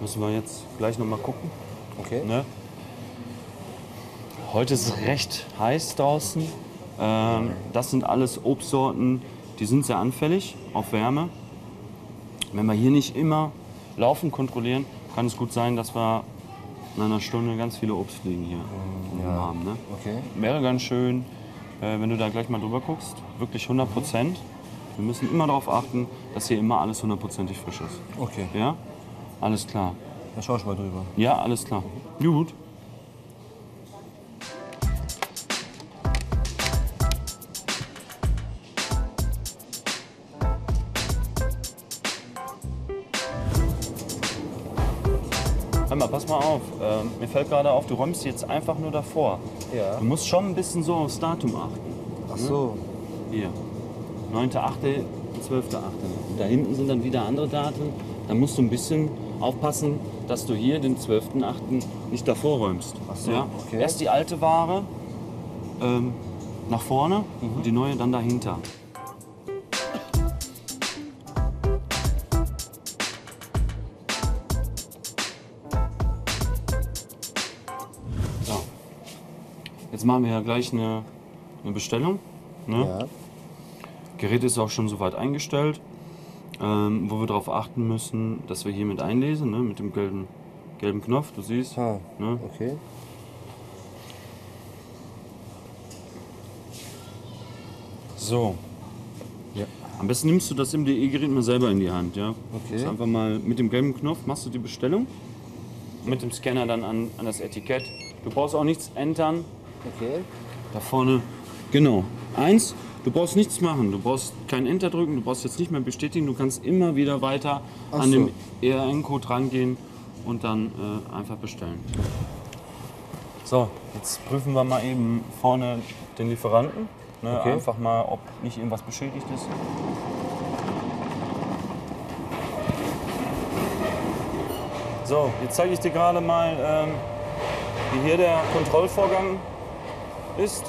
Müssen wir jetzt gleich noch mal gucken. Okay. Ne? Heute ist es recht heiß draußen. Ähm, das sind alles Obstsorten, die sind sehr anfällig auf Wärme. Wenn wir hier nicht immer laufen kontrollieren, kann es gut sein, dass wir in einer Stunde ganz viele Obstfliegen hier oben haben. Ne? Okay. Wäre ganz schön, äh, wenn du da gleich mal drüber guckst. Wirklich 100 Prozent. Wir müssen immer darauf achten, dass hier immer alles hundertprozentig frisch ist. Okay. Ja? Alles klar. Da schau ich mal drüber. Ja, alles klar. Gut. Hör mal, pass mal auf. Ähm, mir fällt gerade auf, du räumst jetzt einfach nur davor. Ja. Du musst schon ein bisschen so aufs Datum achten. Ach so. Hier. 9.8., 12.8. Da hinten sind dann wieder andere Daten. Da musst du ein bisschen aufpassen, dass du hier den 12.8. nicht davor räumst. So, ja? okay. Erst die alte Ware ähm, nach vorne Mhm. und die neue dann dahinter. So. Jetzt machen wir ja gleich eine, eine Bestellung. Ne? Ja. Gerät ist auch schon soweit eingestellt, ähm, wo wir darauf achten müssen, dass wir hier mit einlesen, ne, mit dem gelben, gelben Knopf, du siehst. Ah, Ne? okay. So. Ja. Am besten nimmst du das MDE-Gerät mal selber in die Hand, ja. Okay. Das einfach mal mit dem gelben Knopf machst du die Bestellung. Mit dem Scanner dann an, an das Etikett. Du brauchst auch nichts entern. Okay. Da vorne. Genau. Eins, du brauchst nichts machen. Du brauchst kein Enter drücken, du brauchst jetzt nicht mehr bestätigen. Du kannst immer wieder weiter Ach an so. dem ERN-Code rangehen und dann äh, einfach bestellen. So, jetzt prüfen wir mal eben vorne den Lieferanten. Ne, Okay. Einfach mal, ob nicht irgendwas beschädigt ist. So, jetzt zeige ich dir gerade mal, ähm, wie hier der Kontrollvorgang ist.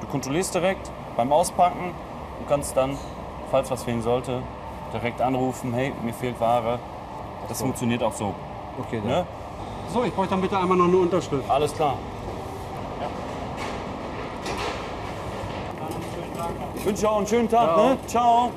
Du kontrollierst direkt beim Auspacken. Du kannst dann, falls was fehlen sollte, direkt anrufen, hey, mir fehlt Ware. Das funktioniert auch so. Okay, dann. Ne? So, ich bräuchte dann bitte einmal noch eine Unterschrift. Alles klar. Ich wünsche auch einen schönen Tag. Ne? Ciao.